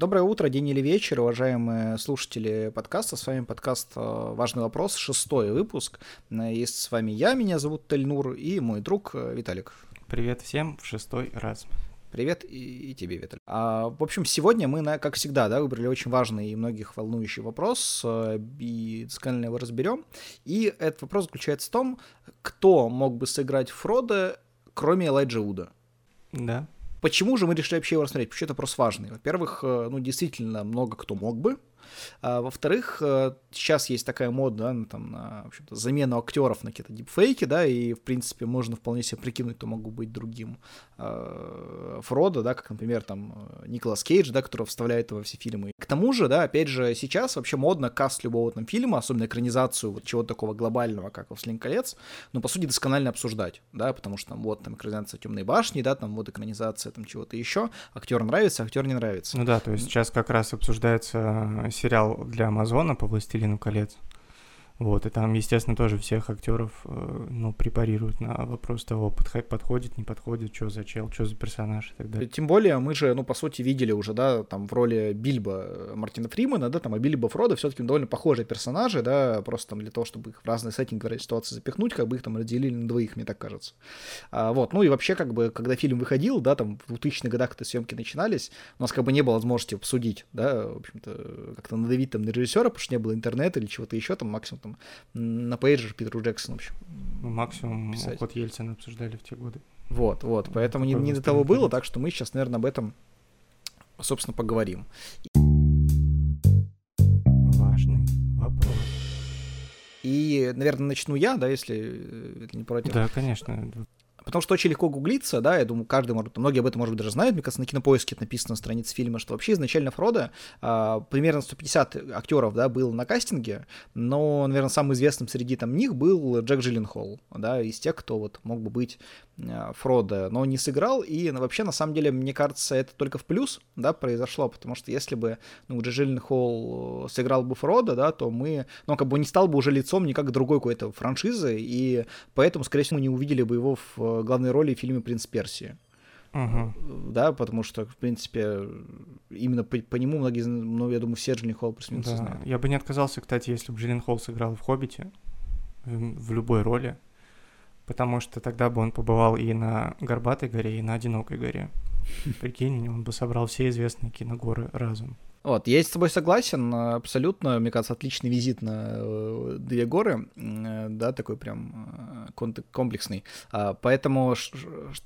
Доброе утро, день или вечер, уважаемые слушатели подкаста. С вами подкаст э, «Важный вопрос», шестой выпуск. Есть с вами я, меня зовут Тельнур, и мой друг э, Виталик. Привет всем в шестой раз. Привет и, и тебе, Виталий. А, в общем, сегодня мы, на, как всегда, да, выбрали очень важный и многих волнующий вопрос, э, и досконально его разберем. И этот вопрос заключается в том, кто мог бы сыграть Фрода, кроме Элайджа Уда. Да. Почему же мы решили вообще его рассмотреть? Почему это вопрос важный? Во-первых, э, ну, действительно, много кто мог бы. А, во-вторых, э, сейчас есть такая мода, да, там, на в замену актеров на какие-то дипфейки, да, и, в принципе, можно вполне себе прикинуть, кто могут быть другим э, Фродо, да, как, например, там, Николас Кейдж, да, который вставляет во все фильмы. К тому же, да, опять же, сейчас вообще модно каст любого там фильма, особенно экранизацию вот чего-то такого глобального, как «Властелин колец», ну, по сути, досконально обсуждать, да, потому что там вот там экранизация «Темной башни», да, там вот экранизация там чего-то еще, актер нравится, актер не нравится. Ну да, то есть сейчас как раз обсуждается сериал для Амазона по «Властелину колец». Вот, и там, естественно, тоже всех актеров, э, ну, препарируют на вопрос того, подходит, не подходит, что за чел, что за персонаж и так далее. Тем более, мы же, ну, по сути, видели уже, да, там в роли Бильбо э, Мартина Фримана, да, там, а Бильбо Фродо все-таки довольно похожие персонажи, да, просто там для того, чтобы их в разные сеттинги, ситуации запихнуть, как бы их там разделили на двоих, мне так кажется. А, вот, ну и вообще, как бы, когда фильм выходил, да, там, в 2000-х годах, когда съемки начинались, у нас как бы не было возможности обсудить, да, в общем-то, как-то надавить там на режиссера, потому что не было интернета или чего-то еще, там, максимум там на пейджер Питеру Джексону, в общем. Ну, максимум писать. уход Ельцина обсуждали в те годы. Вот, вот, поэтому не, не до того было, так что мы сейчас, наверное, об этом, собственно, поговорим. Важный вопрос. И, наверное, начну я, да, если это не против. Да, конечно потому что очень легко гуглиться, да, я думаю, каждый, может, многие об этом, может быть, даже знают, мне кажется, на кинопоиске это написано на странице фильма, что вообще изначально Фрода а, примерно 150 актеров, да, был на кастинге, но, наверное, самым известным среди там них был Джек Джилленхол, да, из тех, кто вот мог бы быть а, Фрода, но не сыграл, и ну, вообще, на самом деле, мне кажется, это только в плюс, да, произошло, потому что если бы, ну, Джек Джилленхол сыграл бы Фрода, да, то мы, ну, как бы не стал бы уже лицом никак другой какой-то франшизы, и поэтому, скорее всего, мы не увидели бы его в главной роли в фильме «Принц Персии». Угу. Да, потому что, в принципе, именно по, по нему многие, ну, я думаю, все Джиллин Холл плюс-минус да. знают. Я бы не отказался, кстати, если бы Джиллин Холл сыграл в «Хоббите», в, в любой роли, потому что тогда бы он побывал и на Горбатой горе, и на Одинокой горе. Прикинь, он бы собрал все известные киногоры разом. Вот, я с тобой согласен, абсолютно, мне кажется, отличный визит на э, две горы, э, да, такой прям э, комплексный. А, поэтому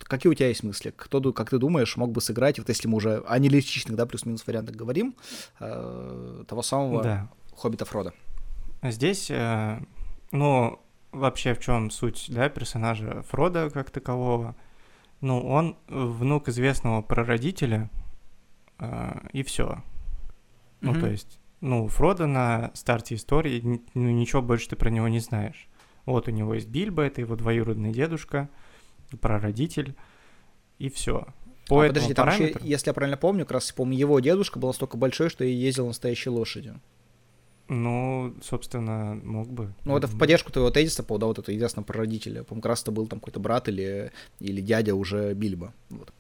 какие у тебя есть мысли? Кто, как ты думаешь, мог бы сыграть, вот если мы уже о неличичных, да, плюс-минус вариантах говорим, того самого да. Хоббита Фрода? Здесь, ну, вообще в чем суть, да, персонажа Фрода как такового? Ну, он внук известного прародителя, и все ну, то есть, ну, Фродо на старте истории, ну, ничего больше ты про него не знаешь. Вот у него есть Бильбо, это его двоюродный дедушка, прародитель, и все. По а, подожди, там параметру... еще, если я правильно помню, как раз, помню, его дедушка был настолько большой, что и ездил на настоящей лошади. Ну, собственно, мог бы. Ну, это в поддержку твоего тезиса, по да, вот это известно про родителя. По-моему, как раз это был там какой-то брат или, или дядя уже Бильбо. Вот.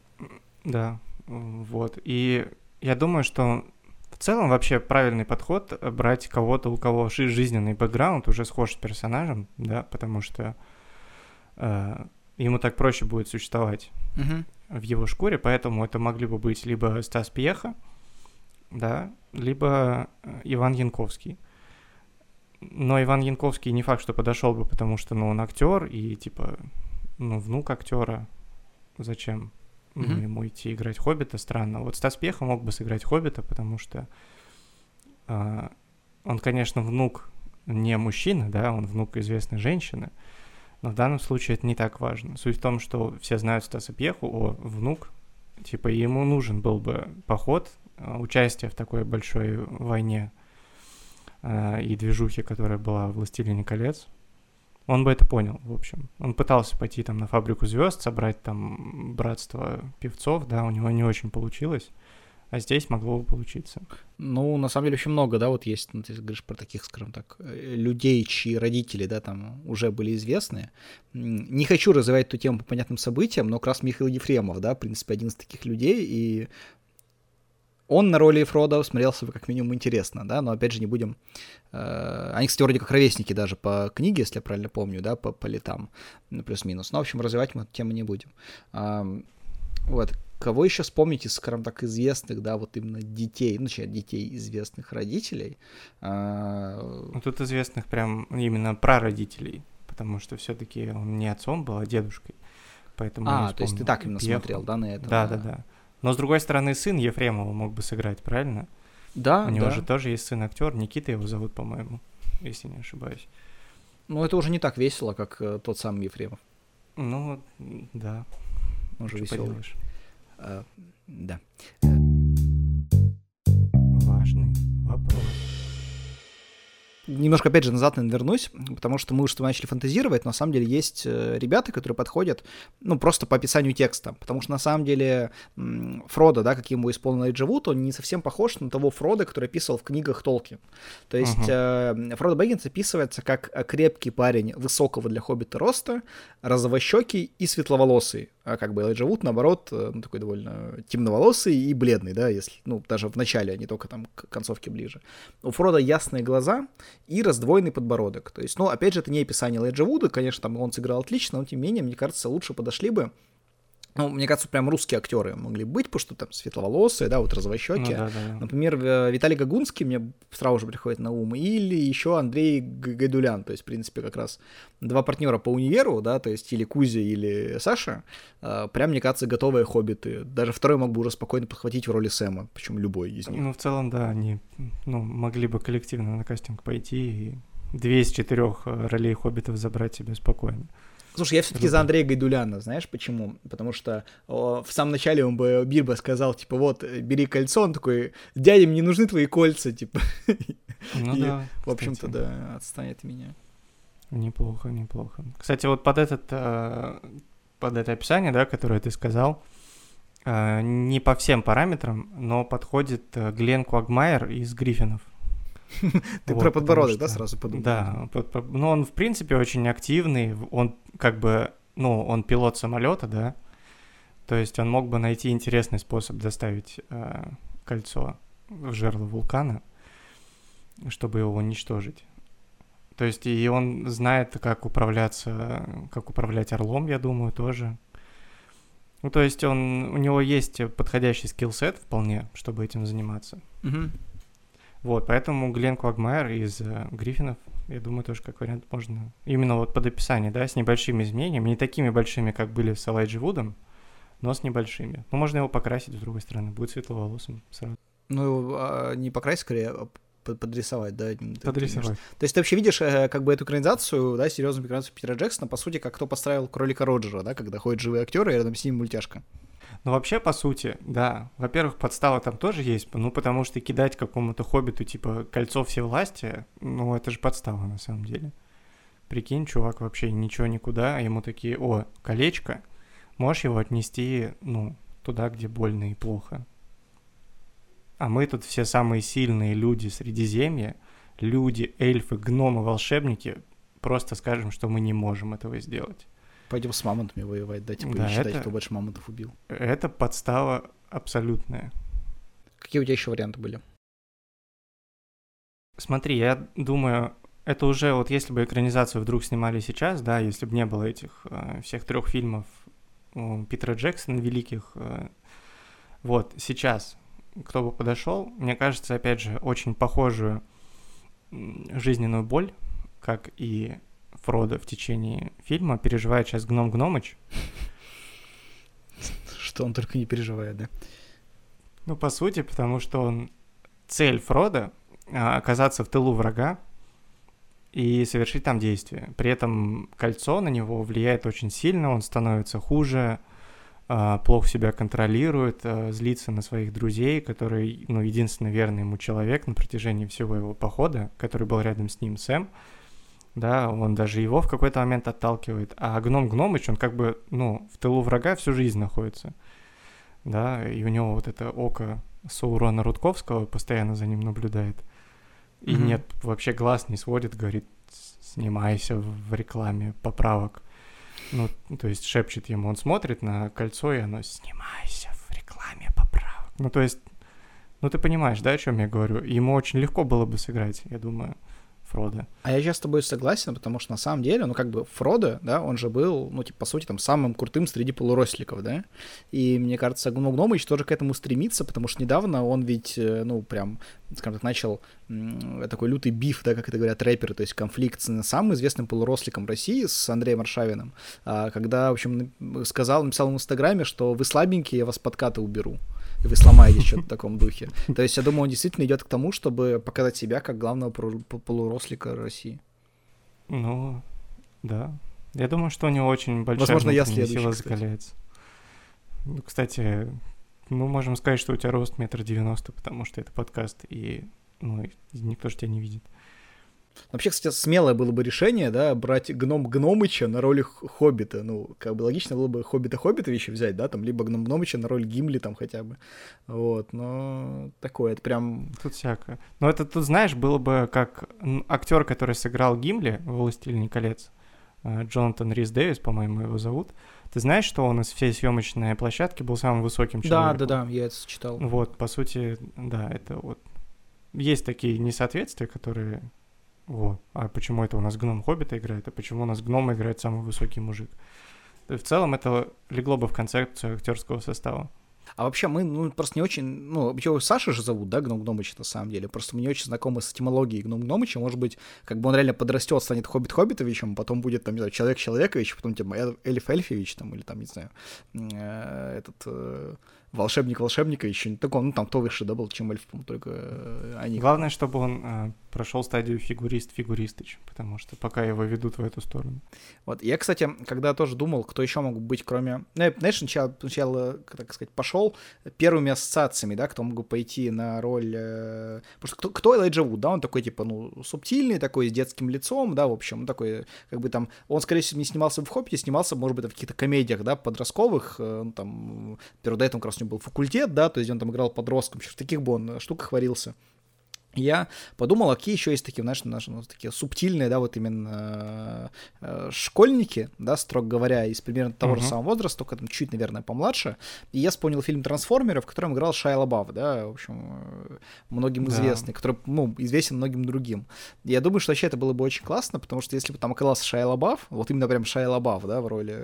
Да, вот. И я думаю, что в целом вообще правильный подход э, брать кого-то, у кого жизненный бэкграунд уже схож с персонажем, да, потому что э, ему так проще будет существовать uh-huh. в его шкуре, поэтому это могли бы быть либо Стас Пьеха, да, либо э, Иван Янковский. Но Иван Янковский не факт, что подошел бы, потому что, ну, он актер и типа, ну, внук актера. Зачем? Mm-hmm. ему идти играть Хоббита, странно. Вот Стас Пьеха мог бы сыграть Хоббита, потому что э, он, конечно, внук не мужчины, да, он внук известной женщины, но в данном случае это не так важно. Суть в том, что все знают Стаса Пьеху, о, внук, типа ему нужен был бы поход, а, участие в такой большой войне э, и движухе, которая была в «Властелине колец», он бы это понял, в общем. Он пытался пойти там на фабрику звезд, собрать там братство певцов, да, у него не очень получилось. А здесь могло бы получиться. Ну, на самом деле, очень много, да, вот есть, ну, ты говоришь про таких, скажем так, э, людей, чьи родители, да, там уже были известны. Не хочу развивать эту тему по понятным событиям, но как раз Михаил Ефремов, да, в принципе, один из таких людей, и он на роли Фрода смотрелся бы как минимум интересно, да, но опять же не будем... Э, они, кстати, вроде как ровесники даже по книге, если я правильно помню, да, по, по летам, ну, плюс-минус. Но, в общем, развивать мы эту тему не будем. А, вот. Кого еще вспомните, скажем так, известных, да, вот именно детей, ну, точнее, детей известных родителей? А... Ну, тут известных прям именно прародителей, потому что все-таки он не отцом был, а дедушкой. Поэтому а, то есть ты так именно Пьеху. смотрел, да, на это? Да, да, да. Но с другой стороны, сын Ефремова мог бы сыграть, правильно? Да. У него да. же тоже есть сын актер, Никита его зовут, по-моему, если не ошибаюсь. Ну, это уже не так весело, как э, тот самый Ефремов. Ну, да. Он же веселый. А, да. Важный вопрос немножко, опять же, назад, наверное, вернусь, потому что мы уже начали фантазировать, но на самом деле есть э, ребята, которые подходят, ну, просто по описанию текста, потому что на самом деле Фрода, да, каким его исполнил Эйджи Вуд, он не совсем похож на того Фрода, который описывал в книгах Толки. То есть uh-huh. э, Фродо Бэггинс описывается как крепкий парень высокого для хоббита роста, розовощекий и светловолосый, а как бы Элайджа Вуд, наоборот, э, ну, такой довольно темноволосый и бледный, да, если, ну, даже в начале, а не только там к концовке ближе. У Фрода ясные глаза и раздвоенный подбородок. То есть, ну, опять же, это не описание Элайджа Вуда, конечно, там он сыграл отлично, но тем не менее, мне кажется, лучше подошли бы ну, мне кажется, прям русские актеры могли быть, потому что там светловолосые, да, вот розовощеки. Ну, да, да. Например, э, Виталий Гагунский мне сразу же приходит на ум, или еще Андрей Гайдулян, то есть, в принципе, как раз два партнера по универу, да, то есть или Кузя, или Саша, э, прям, мне кажется, готовые хоббиты. Даже второй мог бы уже спокойно подхватить в роли Сэма, причем любой из них. Ну, в целом, да, они ну, могли бы коллективно на кастинг пойти и две из четырех э, ролей хоббитов забрать себе спокойно. Слушай, я все-таки за Андрея Гайдуляна, знаешь почему? Потому что о, в самом начале он бы Бирба сказал, типа, вот, бери кольцо, он такой, дядя, мне нужны твои кольца, типа. Ну и, да. В общем-то, да, отстанет от меня. Неплохо, неплохо. Кстати, вот под этот, э, под это описание, да, которое ты сказал, э, не по всем параметрам, но подходит э, Глен Куагмайер из Гриффинов. Ты про подбородок, да, сразу подумал? Да, ну он, в принципе, очень активный, он как бы, ну, он пилот самолета, да, то есть он мог бы найти интересный способ доставить э, кольцо в жерло вулкана, чтобы его уничтожить. То есть и он знает, как управляться, как управлять орлом, я думаю, тоже. Ну, то есть он, у него есть подходящий скилл-сет вполне, чтобы этим заниматься. Угу. Вот, поэтому Глен Квагмайер из э, Гриффинов, я думаю, тоже как вариант можно... Именно вот под описание, да, с небольшими изменениями, не такими большими, как были с Элайджи Вудом, но с небольшими. Ну, можно его покрасить, с другой стороны, будет светловолосым сразу. Ну, а не покрасить, скорее, а подрисовать, да? Подрисовать. То есть ты вообще видишь э, как бы эту экранизацию, да, серьезную экранизацию Питера Джексона, по сути, как кто поставил кролика Роджера, да, когда ходят живые актеры, и рядом с ним мультяшка. Ну, вообще, по сути, да. Во-первых, подстава там тоже есть, ну, потому что кидать какому-то хоббиту, типа, кольцо всевластия, ну, это же подстава, на самом деле. Прикинь, чувак вообще ничего никуда, а ему такие, о, колечко, можешь его отнести, ну, туда, где больно и плохо. А мы тут все самые сильные люди Средиземья, люди, эльфы, гномы, волшебники, просто скажем, что мы не можем этого сделать. Пойдем с мамонтами воевать, да, типа, да, считать, это, кто больше мамонтов убил. Это подстава абсолютная. Какие у тебя еще варианты были? Смотри, я думаю, это уже вот если бы экранизацию вдруг снимали сейчас, да, если бы не было этих э, всех трех фильмов э, Питера Джексона великих, э, вот сейчас кто бы подошел, мне кажется, опять же, очень похожую жизненную боль, как и Фродо в течение фильма переживает сейчас Гном Гномыч. Что он только не переживает, да? Ну, по сути, потому что он... Цель Фрода а, оказаться в тылу врага и совершить там действие. При этом кольцо на него влияет очень сильно, он становится хуже, а, плохо себя контролирует, а, злится на своих друзей, который, ну, единственный верный ему человек на протяжении всего его похода, который был рядом с ним, Сэм, да, он даже его в какой-то момент отталкивает, а гном Гномыч, он как бы, ну, в тылу врага всю жизнь находится, да, и у него вот это око Саурона Рудковского постоянно за ним наблюдает, и mm-hmm. нет, вообще глаз не сводит, говорит, снимайся в рекламе поправок, ну, то есть шепчет ему, он смотрит на кольцо, и оно, снимайся в рекламе поправок, ну, то есть Ну, ты понимаешь, да, о чем я говорю? Ему очень легко было бы сыграть, я думаю. Фродо. А я сейчас с тобой согласен, потому что на самом деле, ну, как бы Фродо, да, он же был, ну, типа, по сути, там, самым крутым среди полуросликов, да, и мне кажется, Гном Гномыч тоже к этому стремится, потому что недавно он ведь, э, ну, прям, скажем так, начал такой лютый биф, да, как это говорят рэперы, то есть конфликт с самым известным полуросликом России, с Андреем Аршавиным, а, когда, в общем, сказал, написал в Инстаграме, что вы слабенькие, я вас подкаты уберу и вы сломаетесь что-то в таком духе. То есть я думаю, он действительно идет к тому, чтобы показать себя как главного полурослика России. Ну, да. Я думаю, что у него очень большая Возможно, я сила закаляется. Ну, кстати, мы можем сказать, что у тебя рост метр девяносто, потому что это подкаст, и ну, никто же тебя не видит. Вообще, кстати, смелое было бы решение, да, брать гном Гномыча на роль Хоббита. Ну, как бы логично было бы Хоббита Хоббитовича взять, да, там, либо гном Гномыча на роль Гимли там хотя бы. Вот, но такое, это прям... Тут всякое. Но это, тут, знаешь, было бы как актер, который сыграл Гимли в «Властелине колец», э, Джонатан Рис Дэвис, по-моему, его зовут. Ты знаешь, что он из всей съемочной площадки был самым высоким человеком? Да, да, да, я это читал. Вот, по сути, да, это вот... Есть такие несоответствия, которые вот. А почему это у нас гном Хоббита играет, а почему у нас гном играет самый высокий мужик? В целом это легло бы в концепцию актерского состава. А вообще мы ну, просто не очень... Ну, вообще Саша же зовут, да, Гном Гномыч на самом деле. Просто мы не очень знакомы с этимологией Гном Гномыча. Может быть, как бы он реально подрастет, станет Хоббит Хоббитовичем, потом будет, там, не знаю, Человек Человекович, потом, типа, Эльф Эльфевич, там, или там, не знаю, э, этот... Волшебник волшебника еще не такой, ну там кто выше, да, был, чем эльф, только э, они. Главное, чтобы он э, прошел стадию фигурист фигуристыч, потому что пока его ведут в эту сторону. Вот, я, кстати, когда тоже думал, кто еще мог быть, кроме, ну, я, знаешь, сначала, сначала, так сказать, пошел первыми ассоциациями, да, кто мог пойти на роль, э, потому что кто, кто Элайджа Вуд, да, он такой, типа, ну, субтильный, такой, с детским лицом, да, в общем, он такой, как бы там, он, скорее всего, не снимался в Хоппите, снимался, может быть, в каких-то комедиях, да, подростковых, э, ну, там, перед этим как раз него был факультет, да, то есть он там играл подростком, в таких бы он штуках варился я подумал, а какие еще есть такие, знаешь, наши, ну, такие субтильные, да, вот именно э, школьники, да, строго говоря, из примерно того uh-huh. же самого возраста, только там чуть, наверное, помладше. И я вспомнил фильм «Трансформеры», в котором играл Шайа Лабаф, да, в общем, э, многим да. известный, который, ну, известен многим другим. И я думаю, что вообще это было бы очень классно, потому что если бы там оказался Шайа Лабаф, вот именно прям Шайа Лабаф, да, в роли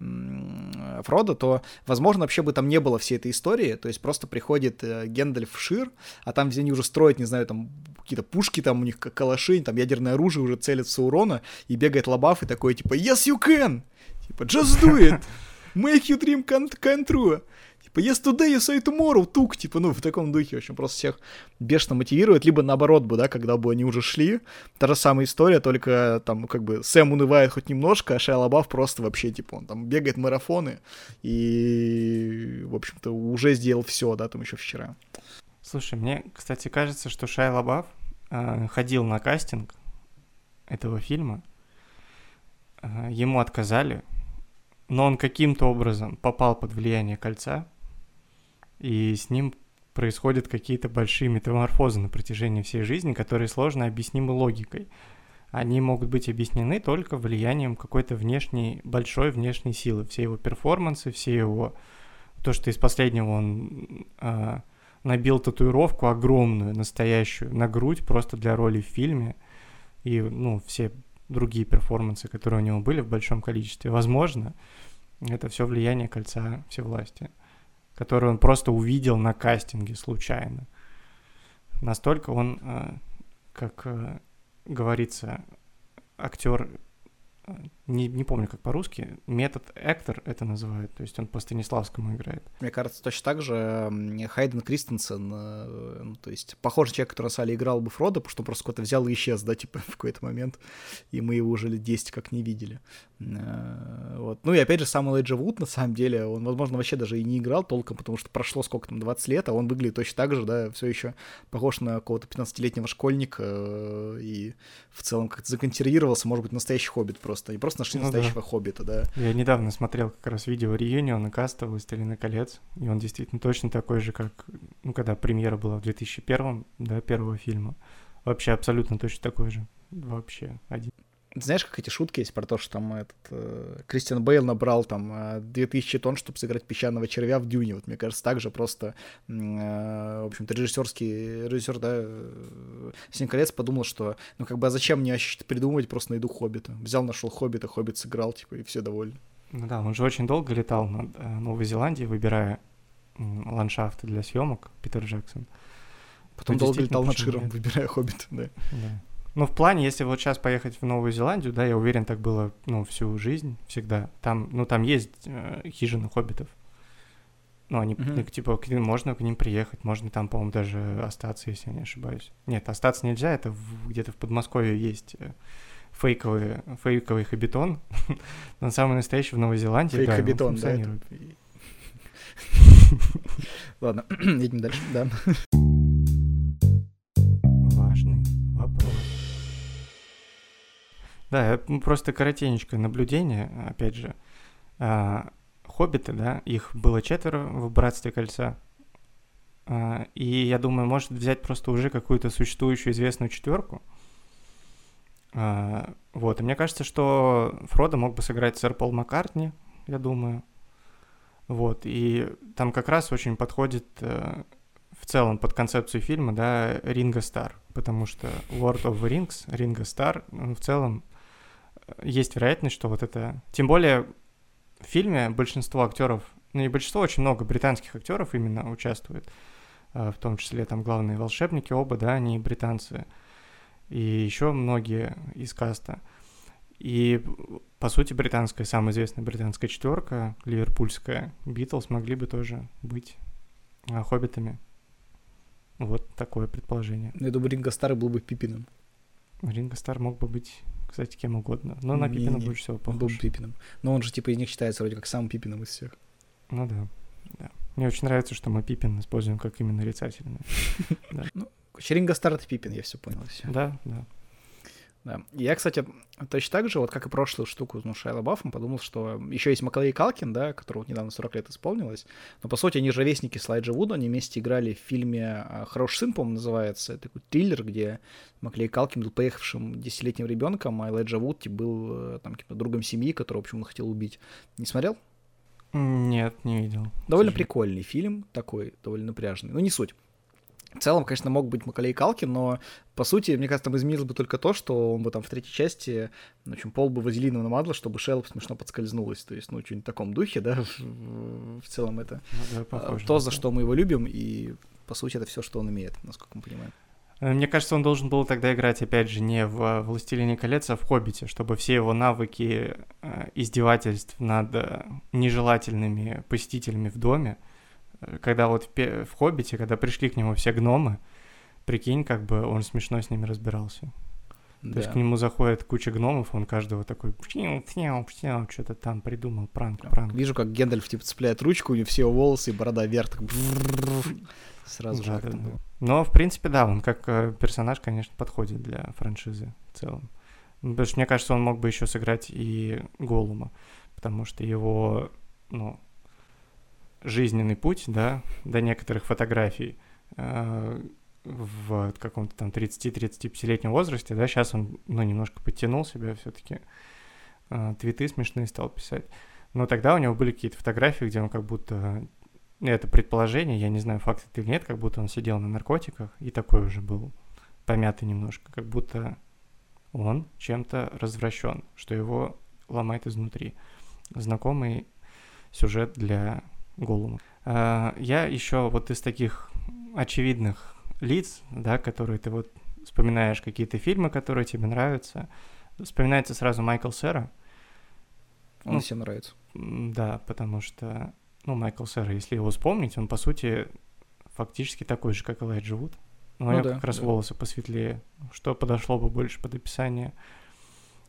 э, Фрода, то, возможно, вообще бы там не было всей этой истории, то есть просто приходит э, Гендальф Шир, а там, где они уже строят строить, не знаю, там какие-то пушки, там у них калаши, там ядерное оружие уже целится урона, и бегает Лабаф и такой, типа, yes, you can! Типа, just do it! Make your dream come, come true! Типа, yes, today, you say tomorrow, тук, типа, ну, в таком духе, в общем, просто всех бешено мотивирует, либо наоборот бы, да, когда бы они уже шли, та же самая история, только там, как бы, Сэм унывает хоть немножко, а Шайа Лабаф просто вообще, типа, он там бегает марафоны и, в общем-то, уже сделал все, да, там еще вчера. Слушай, мне, кстати, кажется, что Шай Лабаф э, ходил на кастинг этого фильма, э, ему отказали, но он каким-то образом попал под влияние кольца, и с ним происходят какие-то большие метаморфозы на протяжении всей жизни, которые сложно объяснимы логикой. Они могут быть объяснены только влиянием какой-то внешней, большой внешней силы. Все его перформансы, все его... То, что из последнего он э, набил татуировку огромную, настоящую, на грудь просто для роли в фильме. И, ну, все другие перформансы, которые у него были в большом количестве. Возможно, это все влияние кольца всевластия, которое он просто увидел на кастинге случайно. Настолько он, э, как э, говорится, актер не, не помню, как по-русски, метод Эктор это называют, то есть он по Станиславскому играет. Мне кажется, точно так же Хайден Кристенсен, э, ну, то есть похожий человек, который на Сале играл бы Фродо, потому что просто куда-то взял и исчез, да, типа в какой-то момент, и мы его уже лет 10 как не видели. Э, вот. Ну и опять же, сам Элайджа Вуд, на самом деле, он, возможно, вообще даже и не играл толком, потому что прошло сколько там, 20 лет, а он выглядит точно так же, да, все еще похож на какого-то 15-летнего школьника, э, и в целом как-то законсервировался, может быть, настоящий хоббит просто, и просто нашли ну, настоящего да. хоббита, да. Я недавно смотрел как раз видео Реюниона каста «Властелина колец», и он действительно точно такой же, как, ну, когда премьера была в 2001, да, первого фильма. Вообще абсолютно точно такой же. Вообще один. Знаешь, как эти шутки есть про то, что там этот э, Кристиан Бейл набрал там 2000 тонн, чтобы сыграть песчаного червя в Дюне. Вот мне кажется, также просто, э, в общем-то, режиссерский режиссер, да, э, Семь колец подумал, что, ну, как бы, а зачем мне придумывать, просто найду Хоббита. Взял, нашел Хоббита, Хоббит сыграл, типа, и все довольны. Ну да, он же очень долго летал над э, Новой Зеландией, выбирая ландшафты для съемок, Питер Джексон. Потом долго летал над Широм, выбирая Хоббита, да. да. Ну, в плане, если вот сейчас поехать в Новую Зеландию, да, я уверен, так было, ну, всю жизнь всегда. Там, ну, там есть э, хижины хоббитов. Ну, они, mm-hmm. типа, к ним, можно к ним приехать, можно там, по-моему, даже остаться, если я не ошибаюсь. Нет, остаться нельзя, это в, где-то в Подмосковье есть э, фейковый, фейковый хабитон. Но самый настоящий в Новой Зеландии, Фейк да, хабитон, да. Ладно, едем дальше, да. Да, просто коротенечкое наблюдение, опять же. А, хоббиты, да, их было четверо в «Братстве кольца». А, и я думаю, может взять просто уже какую-то существующую известную четверку. А, вот, и мне кажется, что Фродо мог бы сыграть сэр Пол Маккартни, я думаю. Вот, и там как раз очень подходит э, в целом под концепцию фильма, да, Ринго Стар, потому что Lord of the Rings, Ринго Стар, в целом есть вероятность, что вот это... Тем более в фильме большинство актеров, ну и большинство, очень много британских актеров именно участвует, э, в том числе там главные волшебники оба, да, они британцы, и еще многие из каста. И, по сути, британская, самая известная британская четверка, ливерпульская, Битлз могли бы тоже быть а, хоббитами. Вот такое предположение. Ну, я думаю, Ринго Стар был бы Пипином. Ринго Стар мог бы быть кстати, кем угодно. Но на Пипина больше всего похож. Был Пипином. Но он же, типа, из них считается вроде как самым Пипином из всех. Ну да, да. Мне очень нравится, что мы Пипин используем как именно нарицательное. Ну, Черинга Старт Пипин, я все понял. Да, да. Да. Я, кстати, точно так же, вот как и прошлую штуку ну, Шайла Баффом, подумал, что еще есть Маклей Калкин, да, которого недавно 40 лет исполнилось, но, по сути, они же ровесники Слайджа Вуда, они вместе играли в фильме а, «Хороший сын», по-моему, называется, такой триллер, где Маклей Калкин был поехавшим десятилетним ребенком, а Элайджа Вуд типа, был э, там каким-то другом семьи, которого, в общем, он хотел убить. Не смотрел? Нет, не видел. Довольно прикольный фильм такой, довольно напряженный. Ну, не суть. В целом, конечно, мог быть Макалей Калкин, но, по сути, мне кажется, там изменилось бы только то, что он бы там в третьей части, в общем, пол бы вазелином намазал, чтобы Шелп смешно подскользнулась. То есть, ну, что-нибудь в таком духе, да, в, целом это ну, да, похоже, то, за что мы его любим, и, по сути, это все, что он имеет, насколько мы понимаем. Э, мне кажется, он должен был тогда играть, опять же, не в «Властелине колец», а в «Хоббите», чтобы все его навыки э, издевательств над э, нежелательными посетителями в доме — когда вот в, в «Хоббите», когда пришли к нему все гномы, прикинь, как бы он смешно с ними разбирался. Да. То есть к нему заходит куча гномов, он каждого такой что-то там придумал, пранк, пранк. Вижу, как Гендальф типа цепляет ручку, у него все волосы и борода вверх, так сразу да, же. Да, да. Но, в принципе, да, он как персонаж, конечно, подходит для франшизы в целом. Потому что, мне кажется, он мог бы еще сыграть и Голума, потому что его, ну, жизненный путь, да, до некоторых фотографий э, в каком-то там 30-35-летнем возрасте, да, сейчас он, ну, немножко подтянул себя все-таки, э, твиты смешные стал писать. Но тогда у него были какие-то фотографии, где он как будто, это предположение, я не знаю, факт это или нет, как будто он сидел на наркотиках и такой уже был помятый немножко, как будто он чем-то развращен, что его ломает изнутри. Знакомый сюжет для Голума. Я еще вот из таких очевидных лиц, да, которые ты вот вспоминаешь какие-то фильмы, которые тебе нравятся, вспоминается сразу Майкл Сера. Он ну, всем нравится. Да, потому что, ну, Майкл Сера, если его вспомнить, он, по сути, фактически такой же, как Элайджа Вуд. Но ну, у него да, как раз да. волосы посветлее, что подошло бы больше под описание.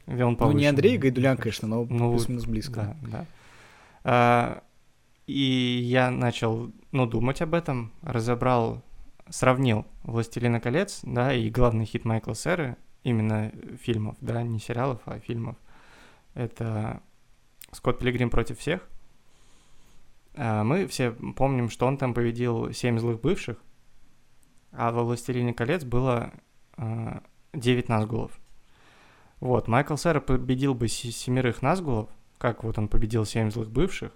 Где он ну, не Андрей Гайдулян, конечно, но ну, плюс-минус близко. Да, да. А, и я начал, ну, думать об этом, разобрал, сравнил «Властелина колец», да, и главный хит Майкла Серы, именно фильмов, да, не сериалов, а фильмов. Это «Скотт Пилигрим против всех». А мы все помним, что он там победил «Семь злых бывших», а во «Властелине колец» было 9 а, Назгулов. Вот, Майкл Сера победил бы семерых Назгулов, как вот он победил семь злых бывших.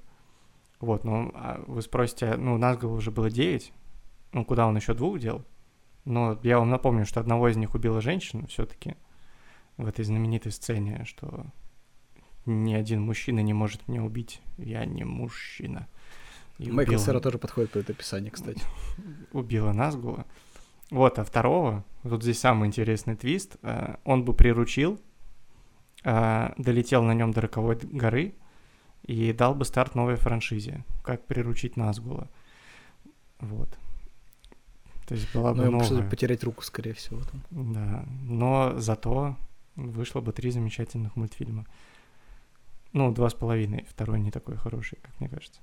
Вот, ну, а вы спросите, ну, Назгулов уже было девять, ну, куда он еще двух делал? Но я вам напомню, что одного из них убила женщина все-таки в этой знаменитой сцене, что ни один мужчина не может меня убить, я не мужчина. И Майкл убила... Сера тоже подходит под это описание, кстати. Убила Назгула. Вот, а второго, вот здесь самый интересный твист, э, он бы приручил, э, долетел на нем до роковой горы и дал бы старт новой франшизе, как приручить Назгула. Вот. То есть была бы ну, новая... потерять руку, скорее всего. Там. Да, но зато вышло бы три замечательных мультфильма. Ну, два с половиной. Второй не такой хороший, как мне кажется.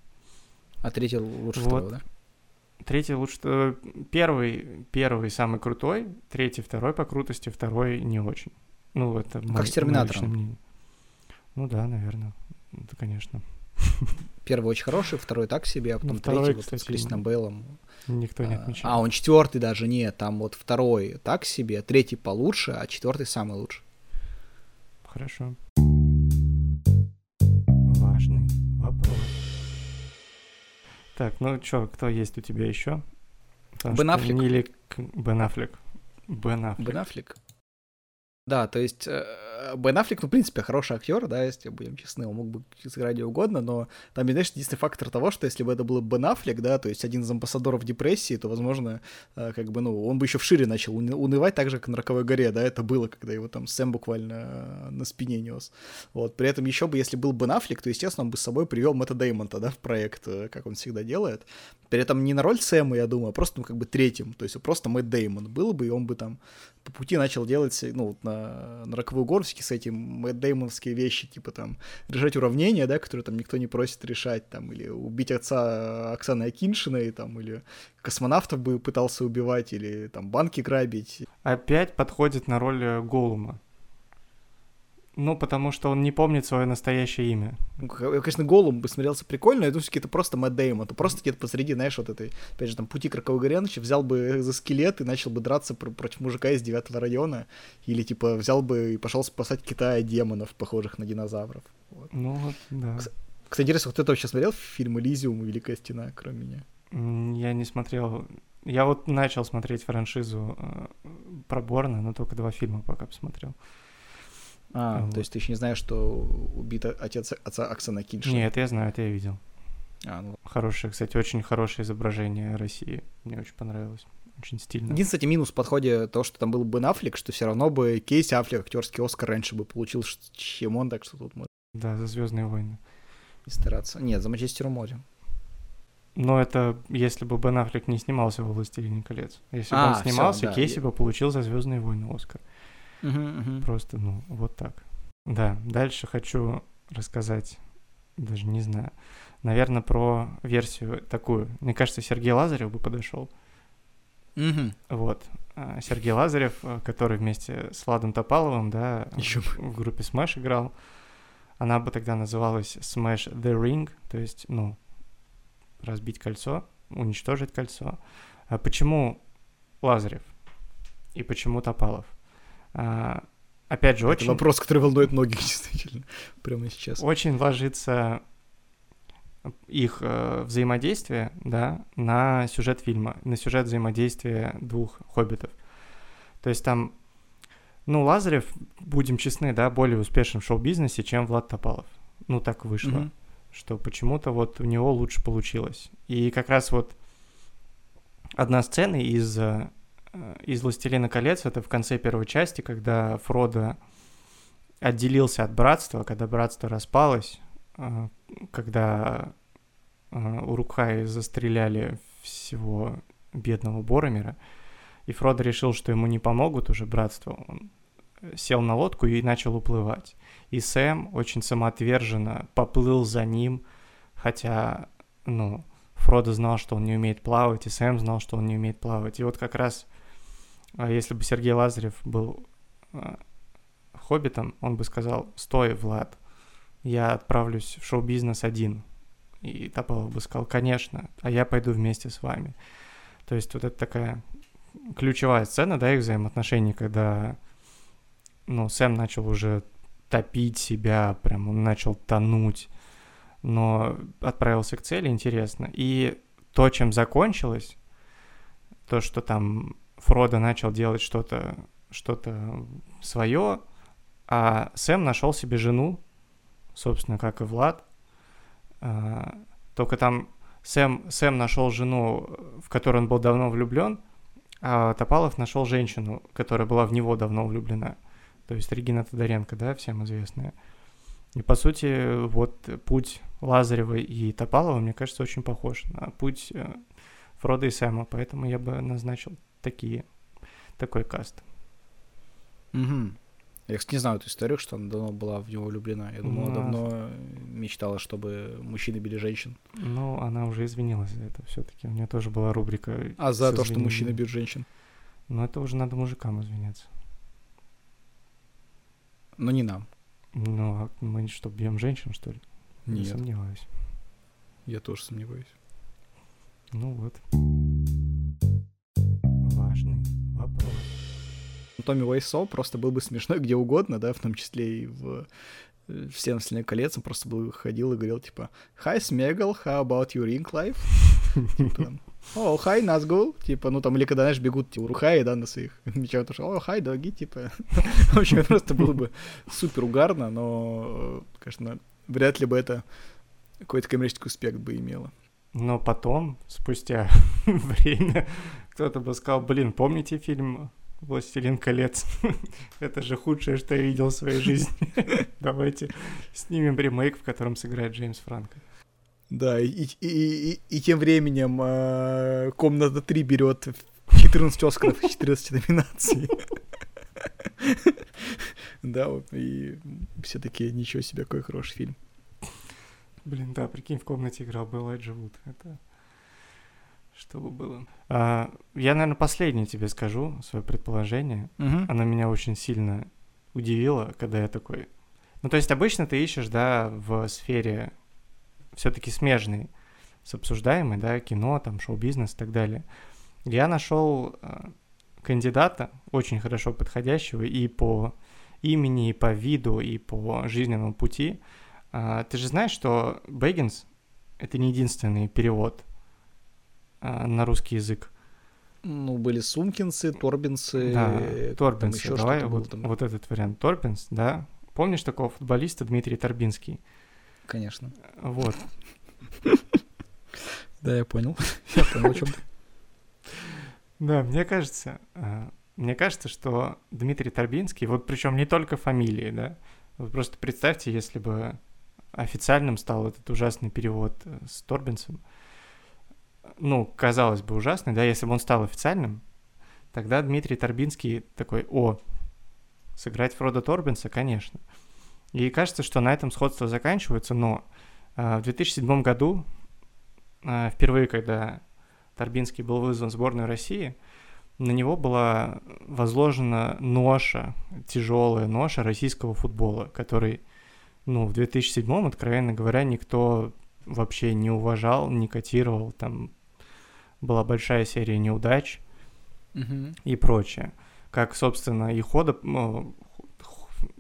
А третий лучше вот. второго, да? Третий лучше... Э, первый, первый самый крутой, третий второй по крутости, второй не очень. Ну, это ну, Как с Терминатором. Ну да, наверное. Это, конечно. Первый очень хороший, второй так себе, а потом ну, второй, третий кстати, вот с Кристином Бейлом. Никто не отмечал. А, он четвертый даже нет, там вот второй так себе, третий получше, а четвертый самый лучший. Хорошо. Важный вопрос. Так, ну что, кто есть у тебя еще? Бен Аффлек. Или Бен Аффлек. Бен Аффлек. Бен Аффлек. Да, то есть э, Бен Аффлек, ну, в принципе, хороший актер, да, если будем честны, он мог бы сыграть где угодно, но там, знаешь, единственный фактор того, что если бы это был Бен Аффлек, да, то есть один из амбассадоров депрессии, то, возможно, э, как бы, ну, он бы еще в шире начал унывать, так же, как на Роковой горе, да, это было, когда его там Сэм буквально э, на спине нес. Вот, при этом еще бы, если был Бен Аффлек, то, естественно, он бы с собой привел Мэтта Деймонта, да, в проект, как он всегда делает. При этом не на роль Сэма, я думаю, а просто, ну, как бы третьим, то есть просто Мэтт Деймон был бы, и он бы там по пути начал делать, ну, на, на роковую горске с этим Мэтт вещи, типа там решать уравнения, да, которые там никто не просит решать, там, или убить отца Оксаны Акиншиной, там, или космонавтов бы пытался убивать, или там банки грабить. Опять подходит на роль э, Голума. Ну, потому что он не помнит свое настоящее имя. Ну, конечно, Голум бы смотрелся прикольно, я думаю, это просто Мэтт Дэймон. Это просто где-то посреди, знаешь, вот этой, опять же, там, пути к роковой горе взял бы за скелет и начал бы драться пр- против мужика из девятого района. Или, типа, взял бы и пошел спасать Китая демонов, похожих на динозавров. Вот. Ну, вот, да. Кстати, интересно, кто-то вообще смотрел фильм «Элизиум» «Великая стена», кроме меня? Я не смотрел. Я вот начал смотреть франшизу э, про Борна, но только два фильма пока посмотрел. А, вот. то есть ты еще не знаешь, что убит отец отца Оксана Киншина? Нет, я знаю, это я видел. А, ну... Хорошее, кстати, очень хорошее изображение России. Мне очень понравилось. Очень стильно. Единственный, кстати, минус в подходе то, что там был Бен Аффлек, что все равно бы Кейси Аффлек актерский Оскар раньше бы получил, чем он, так что тут можно... Да, за Звездные войны. И стараться. Нет, за Манчестер море. Но это если бы Бен Аффлек не снимался в «Властелине колец». Если а, бы он снимался, всё, да. Кейси бы получил за Звездные войны Оскар. Просто, ну, вот так. Да, дальше хочу рассказать, даже не знаю, наверное, про версию такую. Мне кажется, Сергей Лазарев бы подошел. Угу. Вот. А, Сергей Лазарев, э, который вместе с Владом Топаловым, да, Еще в группе Smash играл, она бы тогда называлась Smash the Ring, то есть, ну, разбить кольцо, уничтожить кольцо. А почему Лазарев и почему Топалов? А, опять же, очень... Это вопрос, который волнует многих, действительно, прямо сейчас. Очень ложится их э, взаимодействие, да, на сюжет фильма, на сюжет взаимодействия двух хоббитов. То есть там, ну, Лазарев, будем честны, да, более успешен в шоу-бизнесе, чем Влад Топалов. Ну, так вышло, mm-hmm. что почему-то вот у него лучше получилось. И как раз вот одна сцена из Э, из «Властелина колец» это в конце первой части, когда Фродо отделился от братства, когда братство распалось, э, когда э, Урукхаи застреляли всего бедного Боромира, и Фродо решил, что ему не помогут уже братство, он сел на лодку и начал уплывать. И Сэм очень самоотверженно поплыл за ним, хотя, ну, Фродо знал, что он не умеет плавать, и Сэм знал, что он не умеет плавать. И вот как раз если бы Сергей Лазарев был а, хоббитом, он бы сказал, стой, Влад, я отправлюсь в шоу-бизнес один. И Топалов бы сказал, конечно, а я пойду вместе с вами. То есть вот это такая ключевая сцена, да, их взаимоотношений, когда ну, Сэм начал уже топить себя, прям он начал тонуть, но отправился к цели, интересно. И то, чем закончилось, то, что там Фродо начал делать что-то что-то свое, а Сэм нашел себе жену, собственно, как и Влад. А, только там Сэм, Сэм нашел жену, в которую он был давно влюблен, а Топалов нашел женщину, которая была в него давно влюблена. То есть Регина Тодоренко, да, всем известная. И, по сути, вот путь Лазаревой и Топалова, мне кажется, очень похож на путь э, Фрода и Сэма, поэтому я бы назначил такие, такой каст. Угу. Я, кстати, не знаю эту историю, что она давно была в него влюблена. Я думала, Ну, давно мечтала, чтобы мужчины били женщин. Ну, она уже извинилась за это все-таки. У нее тоже была рубрика. А за то, что мужчины бьют женщин. Ну, это уже надо мужикам извиняться. Но не нам. Ну, а мы что, бьем женщин, что ли? Не Нет, сомневаюсь. я тоже сомневаюсь. Ну вот. Вопрос. Томми Уайсо просто был бы смешной где угодно, да, в том числе и в э, «Всем остальным колец», он просто бы ходил и говорил, типа, «Hi, Смегал, how about your ring life?» «О, hi, Назгул», типа, ну там, или когда, знаешь, бегут, типа, урухаи, да, на своих мечах, то что, «О, hi, доги», типа. В общем, это просто было бы супер угарно, но, э, конечно, вряд ли бы это какой-то коммерческий успех бы имело. Но потом, спустя время, кто-то бы сказал, блин, помните фильм «Властелин колец»? Это же худшее, что я видел в своей жизни. Давайте снимем ремейк, в котором сыграет Джеймс Франко. Да, и, и, и, и- тем временем э, «Комната 3» берет 14 Оскаров и 14 номинаций. Да, вот, и все такие, ничего себе, какой хороший фильм. Блин, да, прикинь, в комнате играл бы Элайджа Вуд. Это что бы было? А, я, наверное, последнее тебе скажу, свое предположение. Оно меня очень сильно удивило, когда я такой... Ну, то есть обычно ты ищешь, да, в сфере все-таки смежной с обсуждаемой, да, кино, там, шоу-бизнес и так далее. Я нашел э, кандидата, очень хорошо подходящего и по имени, и по виду, и по жизненному пути. А, ты же знаешь, что Бэггинс — это не единственный перевод а, на русский язык. Ну, были Сумкинсы, Торбинсы, Да, Торбинс, еще давай что-то было вот, там. вот этот вариант. Торбинс, да. Помнишь такого футболиста Дмитрий Торбинский? Конечно. Вот. Да, я понял. Я понял, о чем ты. Да, мне кажется, а, мне кажется, что Дмитрий Торбинский, вот причем не только фамилии, да, вот просто представьте, если бы официальным стал этот ужасный перевод э, с Торбинсом, ну, казалось бы, ужасный, да, если бы он стал официальным, тогда Дмитрий Торбинский такой, о, сыграть Фрода Торбинса, конечно. И кажется, что на этом сходство заканчивается, но а, в 2007 году, а, впервые, когда Торбинский был вызван в сборную России, на него была возложена ноша, тяжелая ноша российского футбола, который, ну, в 2007, откровенно говоря, никто вообще не уважал, не котировал, там была большая серия неудач Мгм. и прочее. Как, собственно, и Хода, ну,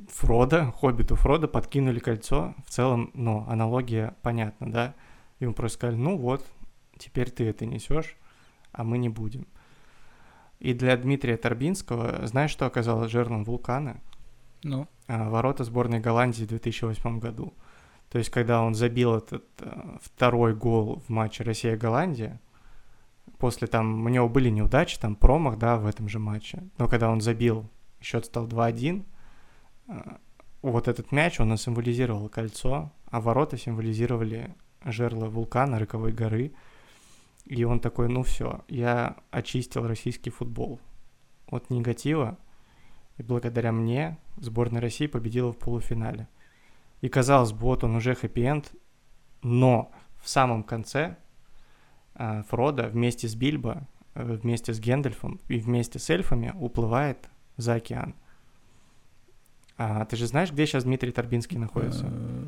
Фрода, Хоббиту Фрода подкинули кольцо. В целом, ну, аналогия понятна, да? Ему просто сказали, ну вот, теперь ты это несешь, а мы не будем. И для Дмитрия Торбинского, знаешь, что оказалось жерлом вулкана? Ну, А, ворота сборной Голландии в 2008 году. То есть, когда он забил этот э, второй гол в матче Россия-Голландия, после там у него были неудачи, там промах, да, в этом же матче, но когда он забил, счет стал 2-1, э, вот этот мяч, он символизировал кольцо, а ворота символизировали жерло вулкана, Роковой горы, и он такой, ну все, я очистил российский футбол от негатива, и благодаря мне сборная России победила в полуфинале. И казалось бы, вот он уже хэппи-энд, но в самом конце а, Фродо вместе с Бильбо, э, вместе с Гендальфом и вместе с эльфами уплывает за океан. А ты же знаешь, где сейчас Дмитрий Торбинский находится? э,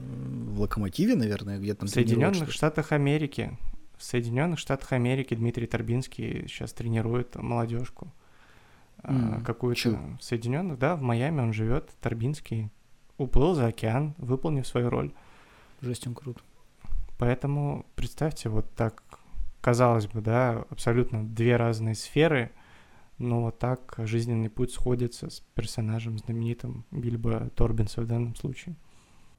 в Локомотиве, наверное, где там В Соединенных? Штатах Америки. В Соединенных Штатах Америки Дмитрий Торбинский сейчас тренирует молодежку. mm, какую-то в Соединенных, да, в Майами он живет, Торбинский, уплыл за океан, выполнив свою роль. Жесть, он крут. Поэтому представьте, вот так, казалось бы, да, абсолютно две разные сферы, но вот так жизненный путь сходится с персонажем знаменитым Бильбо Торбинса в данном случае.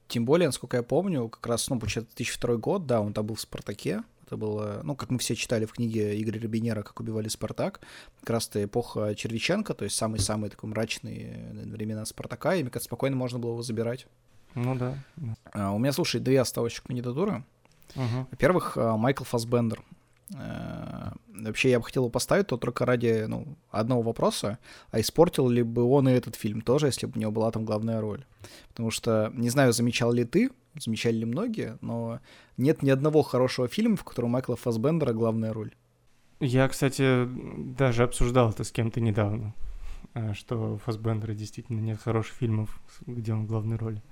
Тем более, насколько я помню, как раз, ну, получается, 2002 год, да, он там был в «Спартаке», это было, ну, как мы все читали в книге Игоря Рабинера «Как убивали Спартак», как раз-то эпоха Червиченко, то есть самые-самые такой мрачные времена Спартака, и, мне кажется, спокойно можно было его забирать. Ну да. А, у меня, слушай, две оставших кандидатуры. Угу. Во-первых, а, Майкл Фасбендер. А, вообще, я бы хотел его поставить, то только ради ну, одного вопроса, а испортил ли бы он и этот фильм тоже, если бы у него была там главная роль. Потому что, не знаю, замечал ли ты, замечали ли многие, но нет ни одного хорошего фильма, в котором Майкла Фасбендера главная роль. Я, кстати, даже обсуждал это с кем-то недавно, э, что у Фасбендера действительно нет хороших фильмов, где он в главной роли.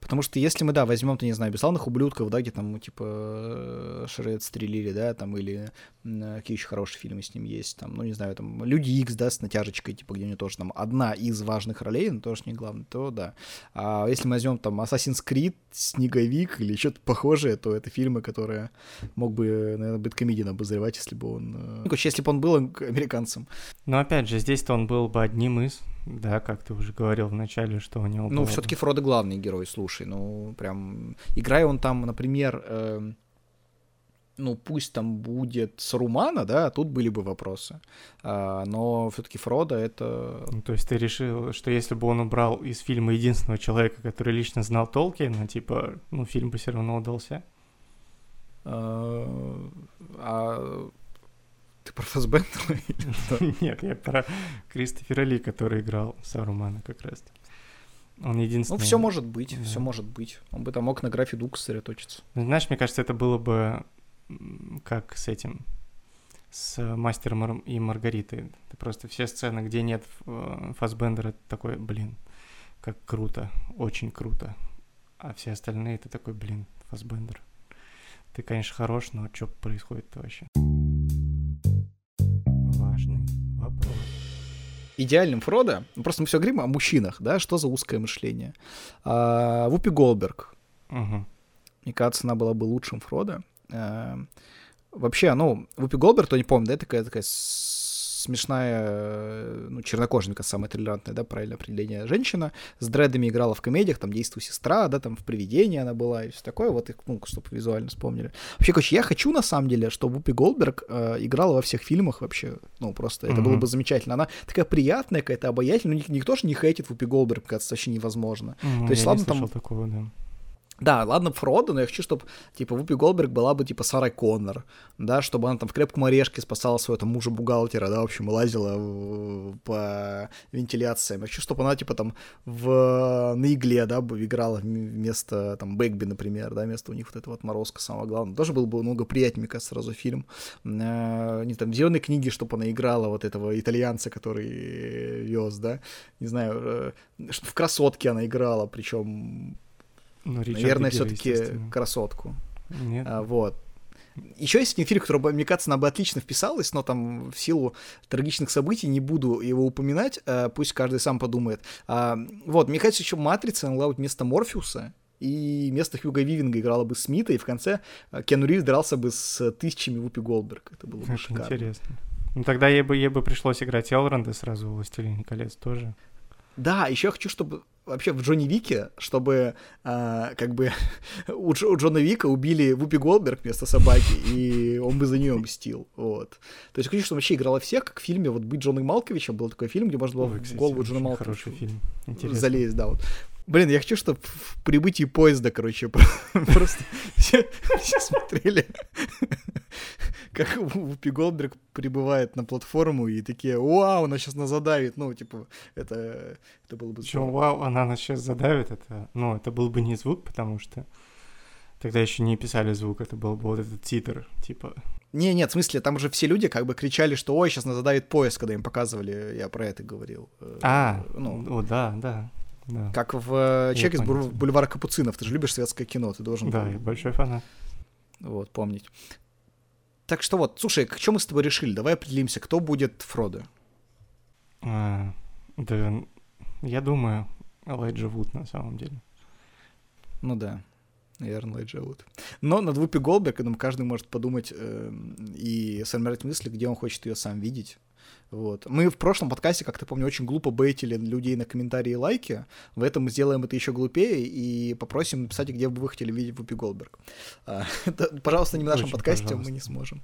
Потому что если мы, да, возьмем, ты не знаю, бесславных ублюдков, да, где там, ну, типа, э, Шред стрелили, да, там, или какие еще хорошие фильмы с ним есть, там, ну, не знаю, там, Люди Икс, да, с натяжечкой, типа, где у него тоже там одна из важных ролей, но тоже не главная, то да. А если мы возьмем там Assassin's Creed, Снеговик или что-то похожее, то это фильмы, которые мог бы, наверное, Бэткомедиан обозревать, если бы он... Э, ну, короче, если бы он был американцем. Но опять же, здесь-то он был бы одним из да, как ты уже говорил в начале, что у него. Ну, было... все-таки Фродо главный герой, слушай, ну прям играя он там, например, э, ну пусть там будет Сарумана, да, тут были бы вопросы, а, но все-таки Фродо это. Ну, то есть ты решил, что если бы он убрал из фильма единственного человека, который лично знал Толкина, типа, ну фильм бы все равно удался. А, а ты про Фассбендера? Нет, я про Кристофера Ли, который играл Сарумана как раз. Он единственный. Ну, все может быть, да. все может быть. Он бы там мог на графе Дук сосредоточиться. Ну, знаешь, мне кажется, это было бы как с этим, с Мастером и Маргаритой. Ты просто все сцены, где нет э, Фассбендера, такой, блин, как круто, очень круто. А все остальные, ты такой, блин, Фассбендер. Ты, конечно, хорош, но что происходит-то вообще? Идеальным Фродо, ну, просто мы все говорим о мужчинах, да, что за узкое мышление. А, Вупи Голберг. Угу. Мне кажется, она была бы лучшим Фродо. А, вообще, ну, Вупи Голберг, кто не помнит, да, такая, такая смешная, э, ну, чернокоженка, самая толерантная, да, правильное определение, женщина, с дредами играла в комедиях, там, «Действуй, сестра», да, там, в «Привидении» она была и все такое, вот, ну, чтобы визуально вспомнили. Вообще, короче, я хочу, на самом деле, чтобы Вупи Голдберг э, играла во всех фильмах вообще, ну, просто, mm-hmm. это было бы замечательно. Она такая приятная, какая-то обаятельная, никто же не хейтит Вупи Голдберг, кажется, вообще невозможно. Mm-hmm, То есть, ладно, там... такого, да. Да, ладно, Фродо, но я хочу, чтобы, типа, Вупи Голдберг была бы, типа, Сара Коннор, да, чтобы она там в крепком орешке спасала своего там мужа-бухгалтера, да, в общем, лазила в, по вентиляциям. Я хочу, чтобы она, типа, там в, на игле, да, бы играла вместо, там, Бэгби, например, да, вместо у них вот этого отморозка самого главного. Тоже был бы много приятнее, мне кажется, сразу фильм. Э, не там, в «Зеленой книге», чтобы она играла вот этого итальянца, который вез, да, не знаю, э, в «Красотке» она играла, причем ну, Наверное, все-таки красотку. Нет. А, вот. Еще есть один фильм, который, мне кажется, она бы отлично вписалась, но там в силу трагичных событий не буду его упоминать, а, пусть каждый сам подумает. А, вот, мне кажется, еще «Матрица» могла быть вместо Морфеуса, и вместо Хьюга Вивинга играла бы Смита, и в конце а, Кену Ривз дрался бы с тысячами Вупи Голдберг. Это было бы Это шикарно. интересно. Ну тогда ей бы, ей бы пришлось играть Элронда сразу, «Властелин колец» тоже. Да, еще я хочу, чтобы вообще в Джонни Вике, чтобы а, как бы у, Дж, у Джона Вика убили Вупи Голдберг вместо собаки, и он бы за нее мстил. Вот. То есть, конечно, вообще играла всех, как в фильме вот «Быть Джоном Малковичем» был такой фильм, где можно было Ой, кстати, в голову Джона Малковича хороший фильм. Интересно. залезть, да. Вот. Блин, я хочу, чтобы в прибытии поезда, короче, просто все смотрели, как Вупи Голдберг прибывает на платформу и такие, вау, она сейчас нас задавит. Ну, типа, это, это было бы... Что, вау, она нас сейчас задавит? Это, ну, это был бы не звук, потому что тогда еще не писали звук, это был бы вот этот титр, типа... Не, нет, в смысле, там уже все люди как бы кричали, что ой, сейчас нас задавит поезд, когда им показывали, я про это говорил. А, ну, о, да, да. Да. Как в «Человек из бульвара Капуцинов». Ты же любишь светское кино, ты должен... Да, я большой фанат. Вот, помнить. Так что вот, слушай, к чему мы с тобой решили? Давай определимся, кто будет Фродо. А, да, я думаю, Элайджа Вуд на самом деле. Ну да, наверное, Элайджа Вуд. Но над Вупи Голберг, я думаю, каждый может подумать э, и сформировать мысли, где он хочет ее сам видеть. Вот. Мы в прошлом подкасте, как ты помню, очень глупо бейтили людей на комментарии и лайки. В этом мы сделаем это еще глупее и попросим написать, где бы вы хотели видеть Вупи Голдберг. А, пожалуйста, не в нашем подкасте, мы не сможем.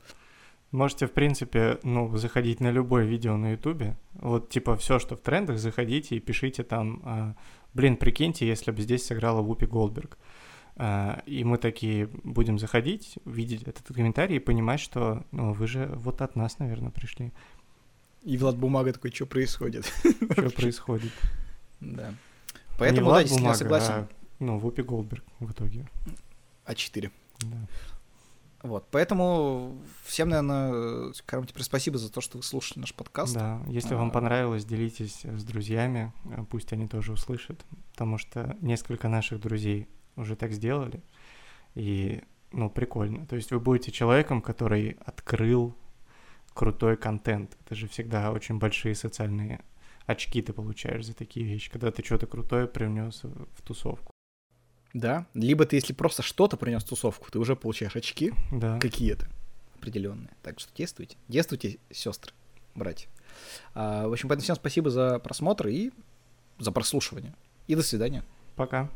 Можете, в принципе, ну, заходить на любое видео на Ютубе. Вот, типа, все, что в трендах, заходите и пишите там, а, блин, прикиньте, если бы здесь сыграла Вупи Голдберг. А, и мы такие будем заходить, видеть этот комментарий и понимать, что ну, вы же вот от нас, наверное, пришли. И Влад Бумага такой, что происходит? Что происходит? Да. Поэтому, да, Бумага, согласен. А, ну, Вупи Голдберг в итоге. А4. Да. Вот, поэтому всем, наверное, скажем теперь спасибо за то, что вы слушали наш подкаст. Да, если а... вам понравилось, делитесь с друзьями, пусть они тоже услышат, потому что несколько наших друзей уже так сделали, и, ну, прикольно. То есть вы будете человеком, который открыл крутой контент. Это же всегда очень большие социальные очки ты получаешь за такие вещи, когда ты что-то крутое привнес в тусовку. Да, либо ты, если просто что-то принес в тусовку, ты уже получаешь очки да. какие-то определенные. Так что действуйте, действуйте, сестры, братья. А, в общем, поэтому всем спасибо за просмотр и за прослушивание. И до свидания. Пока.